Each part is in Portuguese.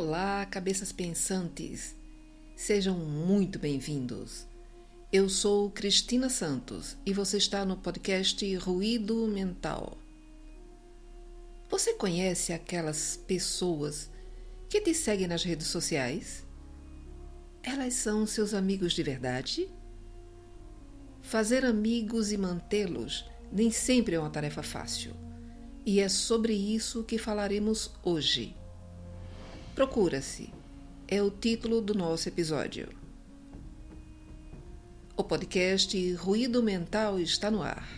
Olá, cabeças pensantes! Sejam muito bem-vindos. Eu sou Cristina Santos e você está no podcast Ruído Mental. Você conhece aquelas pessoas que te seguem nas redes sociais? Elas são seus amigos de verdade? Fazer amigos e mantê-los nem sempre é uma tarefa fácil. E é sobre isso que falaremos hoje. Procura-se é o título do nosso episódio. O podcast Ruído Mental está no ar.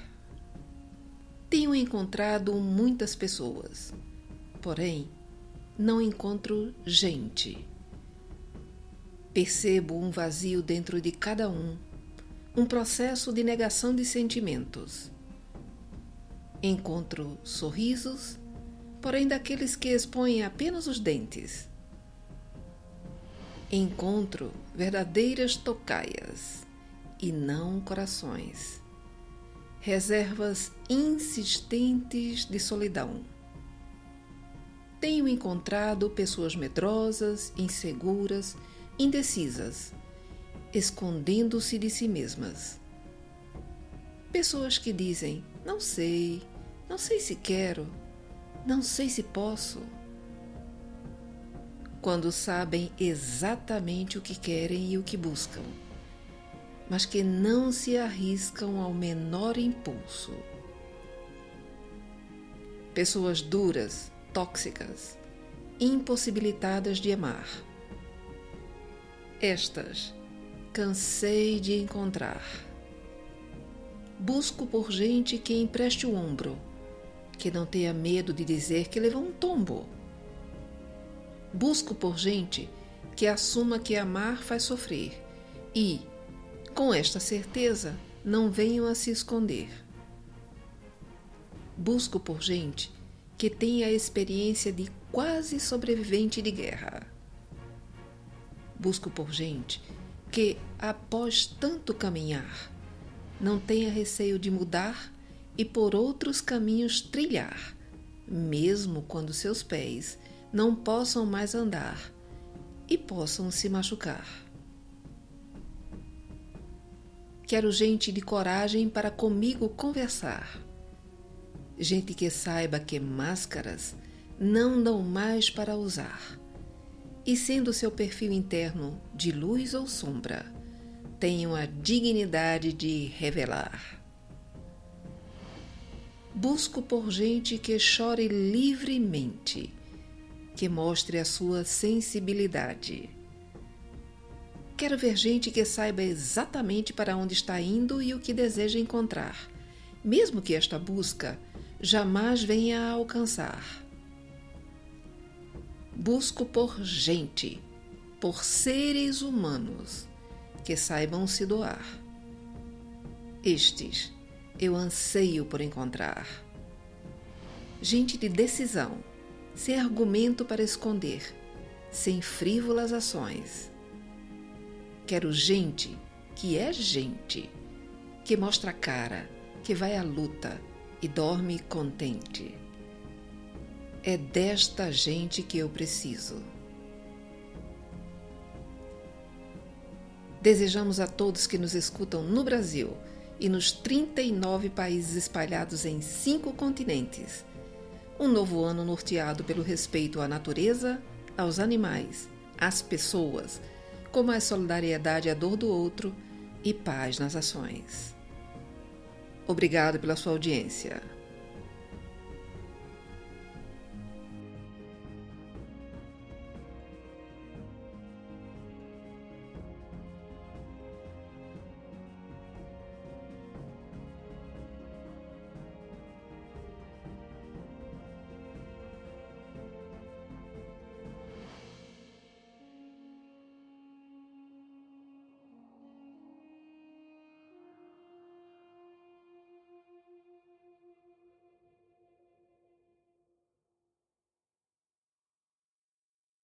Tenho encontrado muitas pessoas, porém, não encontro gente. Percebo um vazio dentro de cada um, um processo de negação de sentimentos. Encontro sorrisos, porém daqueles que expõem apenas os dentes Encontro verdadeiras tocaias e não corações. Reservas insistentes de solidão. Tenho encontrado pessoas medrosas, inseguras, indecisas, escondendo-se de si mesmas. Pessoas que dizem: não sei, não sei se quero, não sei se posso quando sabem exatamente o que querem e o que buscam, mas que não se arriscam ao menor impulso. Pessoas duras, tóxicas, impossibilitadas de amar. Estas cansei de encontrar. Busco por gente que empreste o ombro, que não tenha medo de dizer que levou um tombo Busco por gente que assuma que amar faz sofrer e, com esta certeza, não venham a se esconder. Busco por gente que tenha a experiência de quase sobrevivente de guerra. Busco por gente que, após tanto caminhar, não tenha receio de mudar e por outros caminhos trilhar, mesmo quando seus pés não possam mais andar e possam se machucar. Quero gente de coragem para comigo conversar. Gente que saiba que máscaras não dão mais para usar. E sendo seu perfil interno de luz ou sombra, tenham a dignidade de revelar. Busco por gente que chore livremente que mostre a sua sensibilidade. Quero ver gente que saiba exatamente para onde está indo e o que deseja encontrar, mesmo que esta busca jamais venha a alcançar. Busco por gente, por seres humanos que saibam se doar. Estes eu anseio por encontrar. Gente de decisão sem argumento para esconder, sem frívolas ações. Quero gente que é gente, que mostra a cara, que vai à luta e dorme contente. É desta gente que eu preciso. Desejamos a todos que nos escutam no Brasil e nos 39 países espalhados em cinco continentes um novo ano norteado pelo respeito à natureza, aos animais, às pessoas, com mais solidariedade à dor do outro e paz nas ações. Obrigado pela sua audiência.